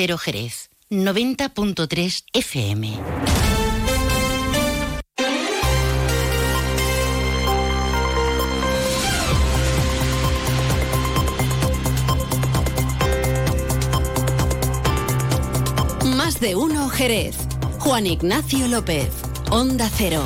Cero Jerez, 90.3 FM. Más de uno Jerez. Juan Ignacio López, Onda Cero.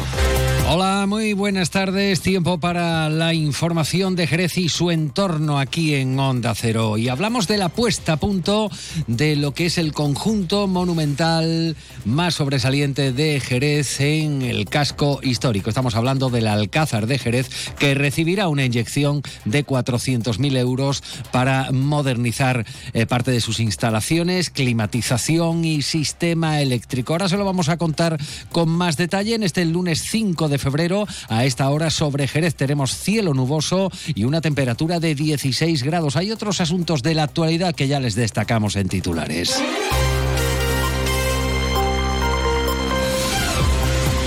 Hola, muy buenas tardes. Tiempo para la información de Jerez y su entorno aquí en Onda Cero. Y hablamos de la puesta a punto de lo que es el conjunto monumental más sobresaliente de Jerez en el casco histórico. Estamos hablando del Alcázar de Jerez, que recibirá una inyección de 400.000 euros para modernizar eh, parte de sus instalaciones, climatización y sistema eléctrico. Ahora se lo vamos a contar con más detalle en este lunes 5 de febrero. A esta hora sobre Jerez tenemos cielo nuboso y una temperatura de 16 grados. Hay otros asuntos de la actualidad que ya les destacamos en titulares.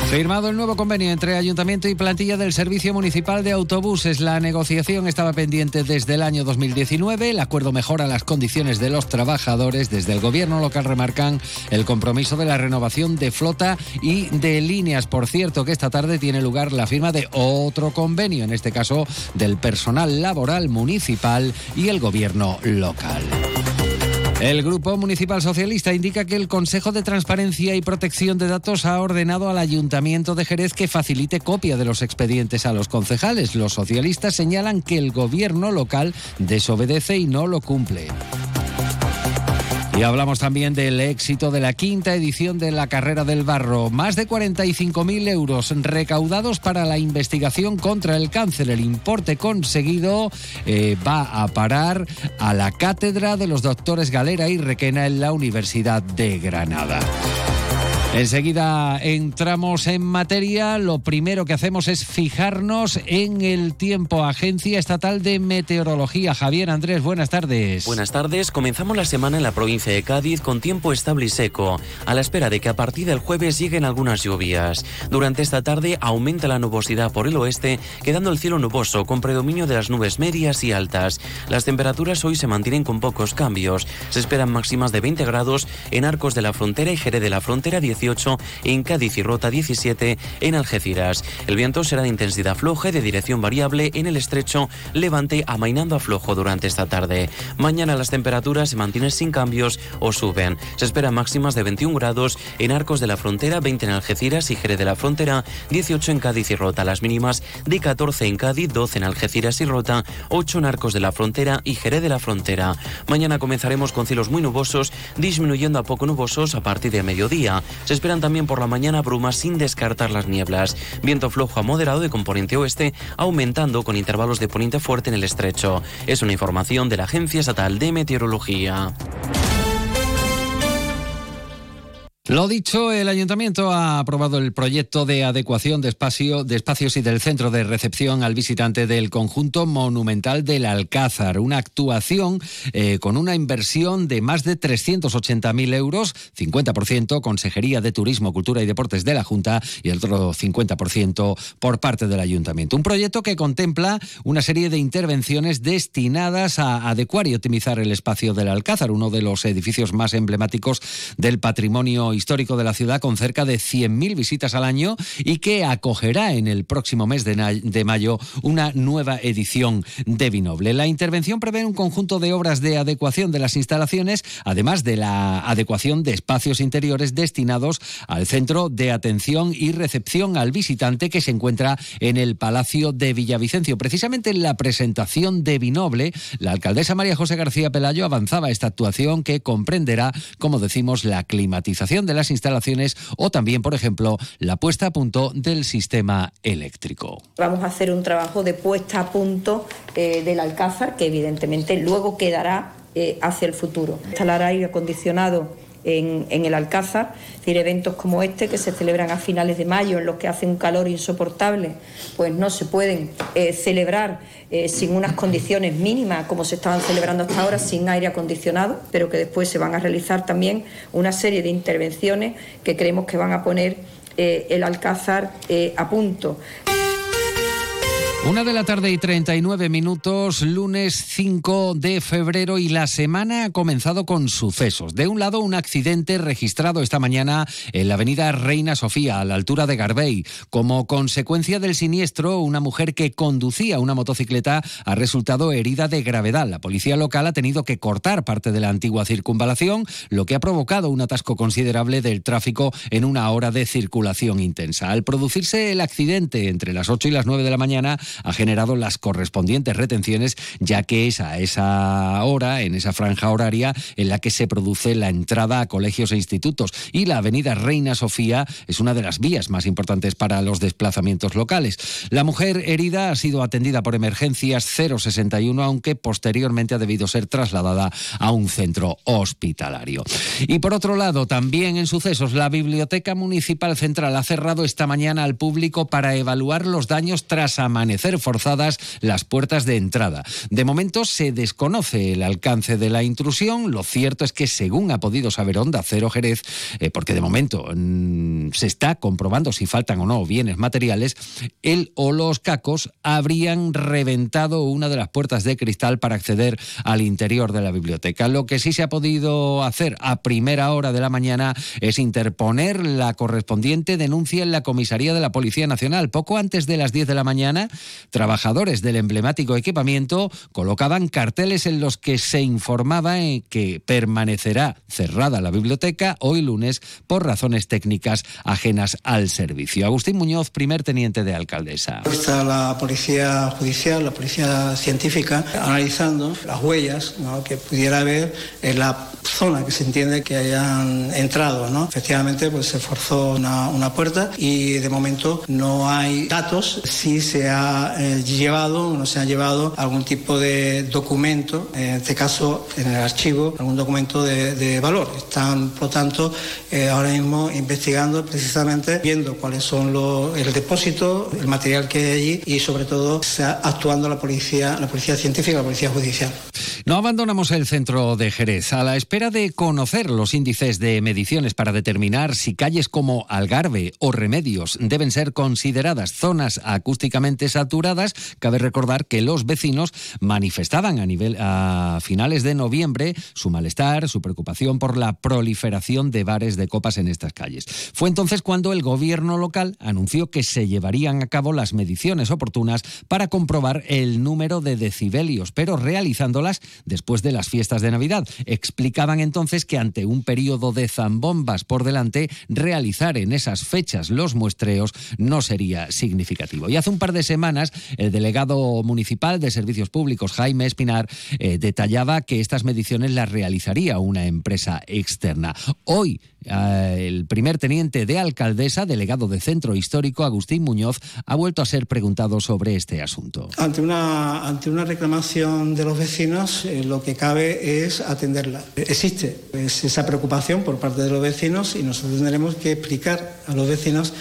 Firmado el nuevo convenio entre Ayuntamiento y plantilla del Servicio Municipal de Autobuses. La negociación estaba pendiente desde el año 2019. El acuerdo mejora las condiciones de los trabajadores. Desde el gobierno local remarcan el compromiso de la renovación de flota y de líneas. Por cierto, que esta tarde tiene lugar la firma de otro convenio, en este caso del personal laboral municipal y el gobierno local. El Grupo Municipal Socialista indica que el Consejo de Transparencia y Protección de Datos ha ordenado al Ayuntamiento de Jerez que facilite copia de los expedientes a los concejales. Los socialistas señalan que el gobierno local desobedece y no lo cumple. Y hablamos también del éxito de la quinta edición de la Carrera del Barro. Más de 45.000 euros recaudados para la investigación contra el cáncer. El importe conseguido eh, va a parar a la cátedra de los doctores Galera y Requena en la Universidad de Granada. Enseguida entramos en materia. Lo primero que hacemos es fijarnos en el tiempo. Agencia Estatal de Meteorología. Javier Andrés, buenas tardes. Buenas tardes. Comenzamos la semana en la provincia de Cádiz con tiempo estable y seco, a la espera de que a partir del jueves lleguen algunas lluvias. Durante esta tarde aumenta la nubosidad por el oeste, quedando el cielo nuboso con predominio de las nubes medias y altas. Las temperaturas hoy se mantienen con pocos cambios. Se esperan máximas de 20 grados en Arcos de la Frontera y Jerez de la Frontera 18 en Cádiz y Rota 17 en Algeciras. El viento será de intensidad floja y de dirección variable en el estrecho levante amainando a flojo durante esta tarde. Mañana las temperaturas se mantienen sin cambios o suben. Se esperan máximas de 21 grados en Arcos de la Frontera, 20 en Algeciras y Jerez de la Frontera, 18 en Cádiz y Rota. Las mínimas de 14 en Cádiz, 12 en Algeciras y Rota, 8 en Arcos de la Frontera y Jerez de la Frontera. Mañana comenzaremos con cielos muy nubosos, disminuyendo a poco nubosos a partir de mediodía. Se esperan también por la mañana brumas sin descartar las nieblas. Viento flojo a moderado de componente oeste, aumentando con intervalos de poniente fuerte en el estrecho. Es una información de la Agencia Estatal de Meteorología. Lo dicho, el ayuntamiento ha aprobado el proyecto de adecuación de, espacio, de espacios y del centro de recepción al visitante del conjunto monumental del Alcázar. Una actuación eh, con una inversión de más de 380.000 euros, 50% Consejería de Turismo, Cultura y Deportes de la Junta y el otro 50% por parte del ayuntamiento. Un proyecto que contempla una serie de intervenciones destinadas a adecuar y optimizar el espacio del Alcázar, uno de los edificios más emblemáticos del patrimonio histórico de la ciudad con cerca de 100.000 visitas al año y que acogerá en el próximo mes de, mayo una nueva edición de Vinoble. La intervención prevé un conjunto de obras de adecuación de las instalaciones, además de la adecuación de espacios interiores destinados al centro de atención y recepción al visitante que se encuentra en el Palacio de Villavicencio. Precisamente en la presentación de Vinoble, la alcaldesa María José García Pelayo avanzaba esta actuación que comprenderá, como decimos, la climatización de las instalaciones o también, por ejemplo, la puesta a punto del sistema eléctrico. Vamos a hacer un trabajo de puesta a punto eh, del Alcázar que evidentemente luego quedará eh, hacia el futuro. Instalar aire acondicionado en, el Alcázar, es decir, eventos como este que se celebran a finales de mayo en los que hace un calor insoportable, pues no se pueden eh, celebrar eh, sin unas condiciones mínimas como se estaban celebrando hasta ahora, sin aire acondicionado, pero que después se van a realizar también una serie de intervenciones que creemos que van a poner eh, el Alcázar a punto. Una de la tarde y 39 minutos, lunes 5 de febrero y la semana ha comenzado con sucesos. De un lado, un accidente registrado esta mañana en la avenida Reina Sofía, a la altura de Garbey. Como consecuencia del siniestro, una mujer que conducía una motocicleta ha resultado herida de gravedad. La policía local ha tenido que cortar parte de la antigua circunvalación, lo que ha provocado un atasco considerable del tráfico en una hora de circulación intensa. Al producirse el accidente entre las 8 y las 9 de la mañana, ha generado las correspondientes retenciones, ya que es a esa hora, en esa franja horaria, en la que se produce la entrada a colegios e institutos. Y la avenida Reina Sofía es una de las vías más importantes para los desplazamientos locales. La mujer herida ha sido atendida por emergencias 061, aunque posteriormente ha debido ser trasladada a un centro hospitalario. Y por otro lado, también en sucesos, la Biblioteca Municipal Central ha cerrado esta mañana al público para evaluar los daños tras amanecer forzadas las puertas de entrada. De momento se desconoce el alcance de la intrusión. Lo cierto es que, según ha podido saber Onda Cero Jerez, eh, porque de momento mm, se está comprobando si faltan o no bienes materiales, él o los cacos habrían reventado una de las puertas de cristal para acceder al interior de la biblioteca. Lo que sí se ha podido hacer a primera hora de la mañana es interponer la correspondiente denuncia en la comisaría de la Policía Nacional. Poco antes de las 10 de la mañana, trabajadores del emblemático equipamiento colocaban carteles en los que se informaba en que permanecerá cerrada la biblioteca hoy lunes por razones técnicas ajenas al servicio. Agustín Muñoz, primer teniente de alcaldesa. Está la policía judicial, la policía científica, analizando las huellas que pudiera haber en la zona que se entiende que hayan entrado. ¿no? Efectivamente, pues se forzó una, una puerta y de momento no hay datos si se ha eh, llevado no se ha llevado algún tipo de documento, en este caso en el archivo, algún documento de, valor. Están, por lo tanto, eh, ahora mismo investigando precisamente, viendo cuáles son los, el depósito, el material que hay allí y sobre todo actuando la policía, la policía científica, la policía judicial. No abandonamos el centro de Jerez a la espera de conocer los índices de mediciones para determinar si calles como Algarve o Remedios deben ser consideradas zonas acústicamente saturadas Cabe recordar que los vecinos manifestaban a, nivel, a finales de noviembre su malestar, su preocupación por la proliferación de bares de copas en estas calles. Fue entonces cuando el gobierno local anunció que se llevarían a cabo las mediciones oportunas para comprobar el número de decibelios, pero realizándolas después de las fiestas de Navidad. Explicaban entonces que ante un periodo de zambombas por delante, realizar en esas fechas los muestreos no sería significativo. Y hace un par de semanas el delegado municipal de Servicios Públicos, Jaime Espinar, eh, detallaba que estas mediciones las realizaría una empresa externa. Hoy, el primer teniente de alcaldesa, delegado de Centro Histórico, Agustín Muñoz, ha vuelto a ser preguntado sobre este asunto. Ante una, ante una reclamación de los vecinos, eh, lo que cabe es atenderla. Existe esa preocupación por parte de los vecinos y nosotros tendremos que explicar a los vecinos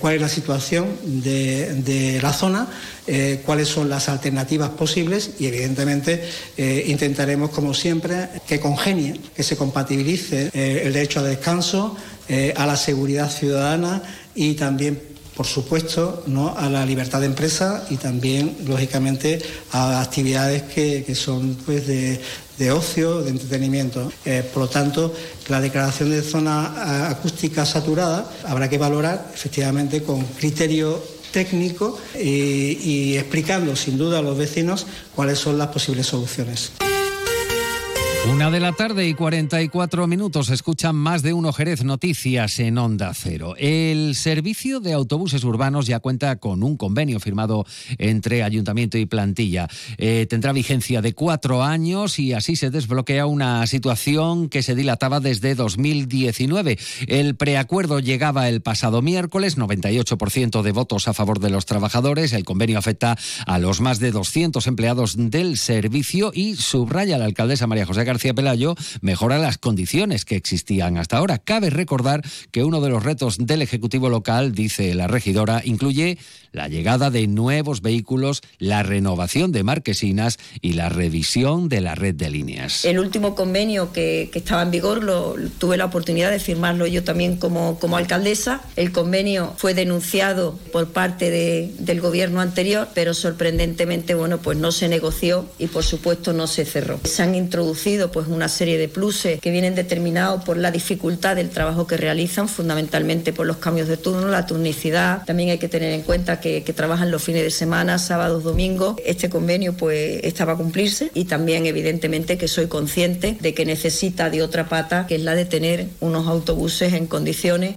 cuál es la situación de, la zona eh, cuáles son las alternativas posibles y evidentemente eh, intentaremos, como siempre, que congenie, que se compatibilice eh, el derecho al descanso, a la seguridad ciudadana y también por supuesto, ¿no? a la libertad de empresa y también, lógicamente, a actividades que, son pues, de, de, ocio, de entretenimiento. por lo tanto, la declaración de zona acústica saturada habrá que valorar efectivamente con criterio técnico y, explicando sin duda a los vecinos cuáles son las posibles soluciones. Una de la tarde y 44 minutos escuchan más de uno Jerez Noticias en Onda Cero. El servicio de autobuses urbanos ya cuenta con un convenio firmado entre ayuntamiento y plantilla. Eh, tendrá vigencia de cuatro años y así se desbloquea una situación que se dilataba desde 2019. El preacuerdo llegaba el pasado miércoles, 98% de votos a favor de los trabajadores. El convenio afecta a los más de 200 empleados del servicio y subraya la alcaldesa María José García García Pelayo mejora las condiciones que existían hasta ahora. Cabe recordar que uno de los retos del Ejecutivo local, dice la regidora, incluye la llegada de nuevos vehículos, la renovación de marquesinas y la revisión de la red de líneas. El último convenio que, estaba en vigor lo, tuve la oportunidad de firmarlo yo también como, como alcaldesa. El convenio fue denunciado por parte del gobierno anterior, pero sorprendentemente bueno, pues no se negoció y por supuesto no se cerró. Se han introducido pues una serie de pluses que vienen determinados por la dificultad del trabajo que realizan, fundamentalmente por los cambios de turno, la turnicidad. También hay que tener en cuenta que, que trabajan los fines de semana, sábados, domingos. Este convenio pues estaba a cumplirse y también evidentemente que soy consciente de que necesita de otra pata, que es la de tener unos autobuses en condiciones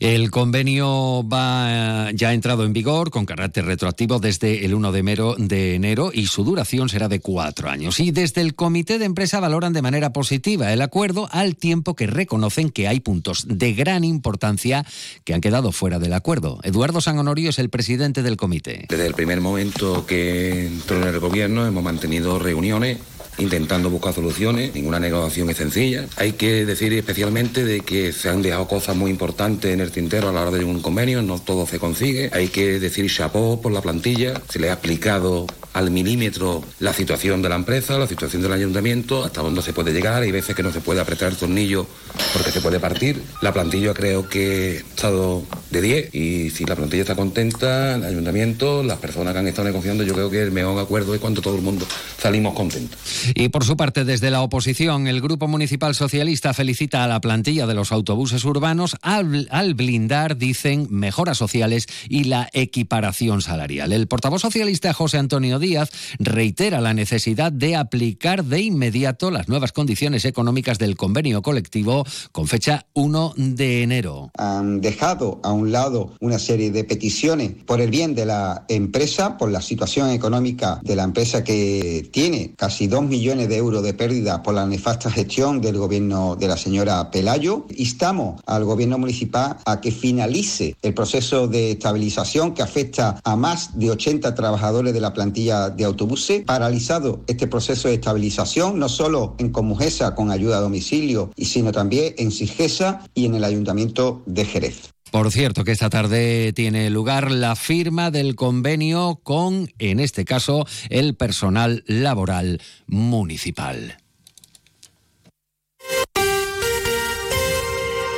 el convenio va ya ha entrado en vigor con carácter retroactivo desde el 1 de enero, de enero y su duración será de cuatro años. Y desde el comité de empresa valoran de manera positiva el acuerdo al tiempo que reconocen que hay puntos de gran importancia que han quedado fuera del acuerdo. Eduardo San Honorio es el presidente del comité. Desde el primer momento que entró en el gobierno hemos mantenido reuniones intentando buscar soluciones, ninguna negociación es sencilla. Hay que decir especialmente de que se han dejado cosas muy importantes en el tintero a la hora de un convenio, no todo se consigue. Hay que decir chapó por la plantilla, se le ha explicado al milímetro la situación de la empresa, la situación del ayuntamiento, hasta dónde se puede llegar. Hay veces que no se puede apretar el tornillo porque se puede partir. La plantilla creo que ha estado de 10 y si la plantilla está contenta, el ayuntamiento, las personas que han estado negociando, yo creo que el mejor acuerdo es cuando todo el mundo salimos contentos. Y por su parte, desde la oposición, el Grupo Municipal Socialista felicita a la plantilla de los autobuses urbanos al, al blindar, dicen, mejoras sociales y la equiparación salarial. El portavoz socialista José Antonio Díaz reitera la necesidad de aplicar de inmediato las nuevas condiciones económicas del convenio colectivo con fecha 1 de enero. Han dejado a un lado una serie de peticiones por el bien de la empresa, por la situación económica de la empresa que tiene casi 2 millones de euros de pérdida por la nefasta gestión del gobierno de la señora Pelayo. Instamos al gobierno municipal a que finalice el proceso de estabilización que afecta a más de 80 trabajadores de la plantilla de autobuses. Paralizado este proceso de estabilización, no solo en Comujesa con ayuda a domicilio, sino también en Sigesa y en el Ayuntamiento de Jerez. Por cierto, que esta tarde tiene lugar la firma del convenio con, en este caso, el personal laboral municipal.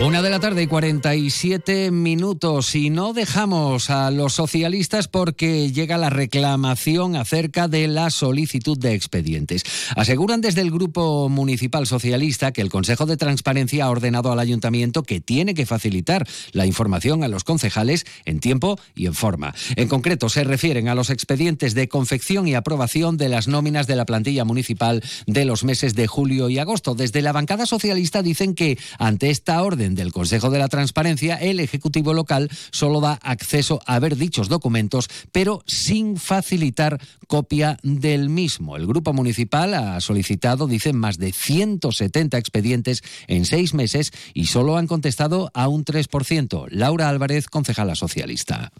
Una de la tarde y 47 minutos y no dejamos a los socialistas porque llega la reclamación acerca de la solicitud de expedientes. Aseguran desde el Grupo Municipal Socialista que el Consejo de Transparencia ha ordenado al Ayuntamiento que tiene que facilitar la información a los concejales en tiempo y en forma. En concreto, se refieren a los expedientes de confección y aprobación de las nóminas de la plantilla municipal de los meses de julio y agosto. Desde la bancada socialista dicen que ante esta orden del Consejo de la Transparencia, el Ejecutivo local solo da acceso a ver dichos documentos, pero sin facilitar copia del mismo. El Grupo Municipal ha solicitado, dicen, más de 170 expedientes en seis meses y solo han contestado a un 3%. Laura Álvarez, concejala socialista.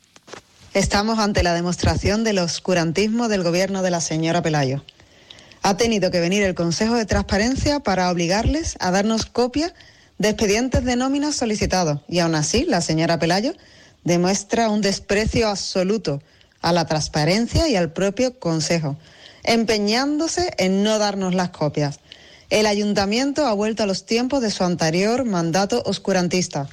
Estamos ante la demostración del oscurantismo del gobierno de la señora Pelayo. Ha tenido que venir el Consejo de Transparencia para obligarles a darnos copia de expedientes de nómina solicitados y aún así la señora Pelayo demuestra un desprecio absoluto a la transparencia y al propio Consejo, empeñándose en no darnos las copias. El ayuntamiento ha vuelto a los tiempos de su anterior mandato oscurantista.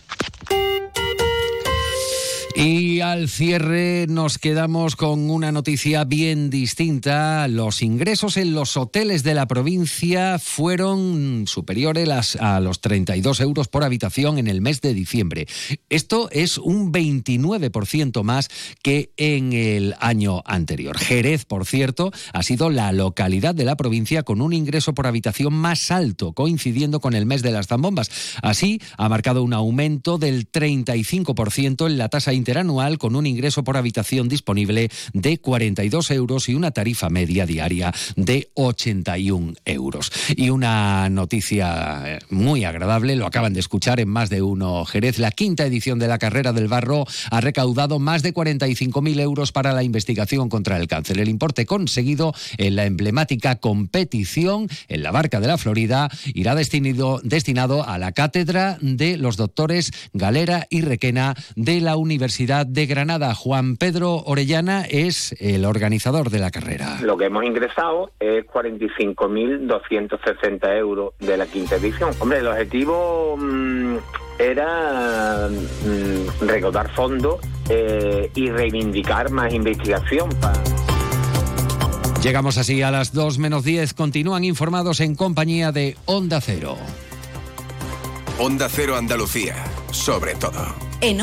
Y al cierre nos quedamos con una noticia bien distinta. Los ingresos en los hoteles de la provincia fueron superiores a los 32 euros por habitación en el mes de diciembre. Esto es un 29% más que en el año anterior. Jerez, por cierto, ha sido la localidad de la provincia con un ingreso por habitación más alto, coincidiendo con el mes de las zambombas. Así, ha marcado un aumento del 35% en la tasa interanual interanual con un ingreso por habitación disponible de 42 euros y una tarifa media diaria de 81 euros. Y una noticia eh, muy agradable, lo acaban de escuchar en más de uno Jerez, la quinta edición de la carrera del barro ha recaudado más de 45.000 euros para la investigación contra el cáncer. El importe conseguido en la emblemática competición en la Barca de la Florida irá destinado, destinado a la cátedra de los doctores Galera y Requena de la Universidad de Granada. Juan Pedro Orellana es el organizador de la carrera. Lo que hemos ingresado es 45.260 euros de la quinta edición. Hombre, el objetivo mmm, era mmm, recaudar fondos eh, y reivindicar más investigación para... Llegamos así a las 2 menos 10. Continúan informados en compañía de Onda Cero. Onda Cero Andalucía, sobre todo. En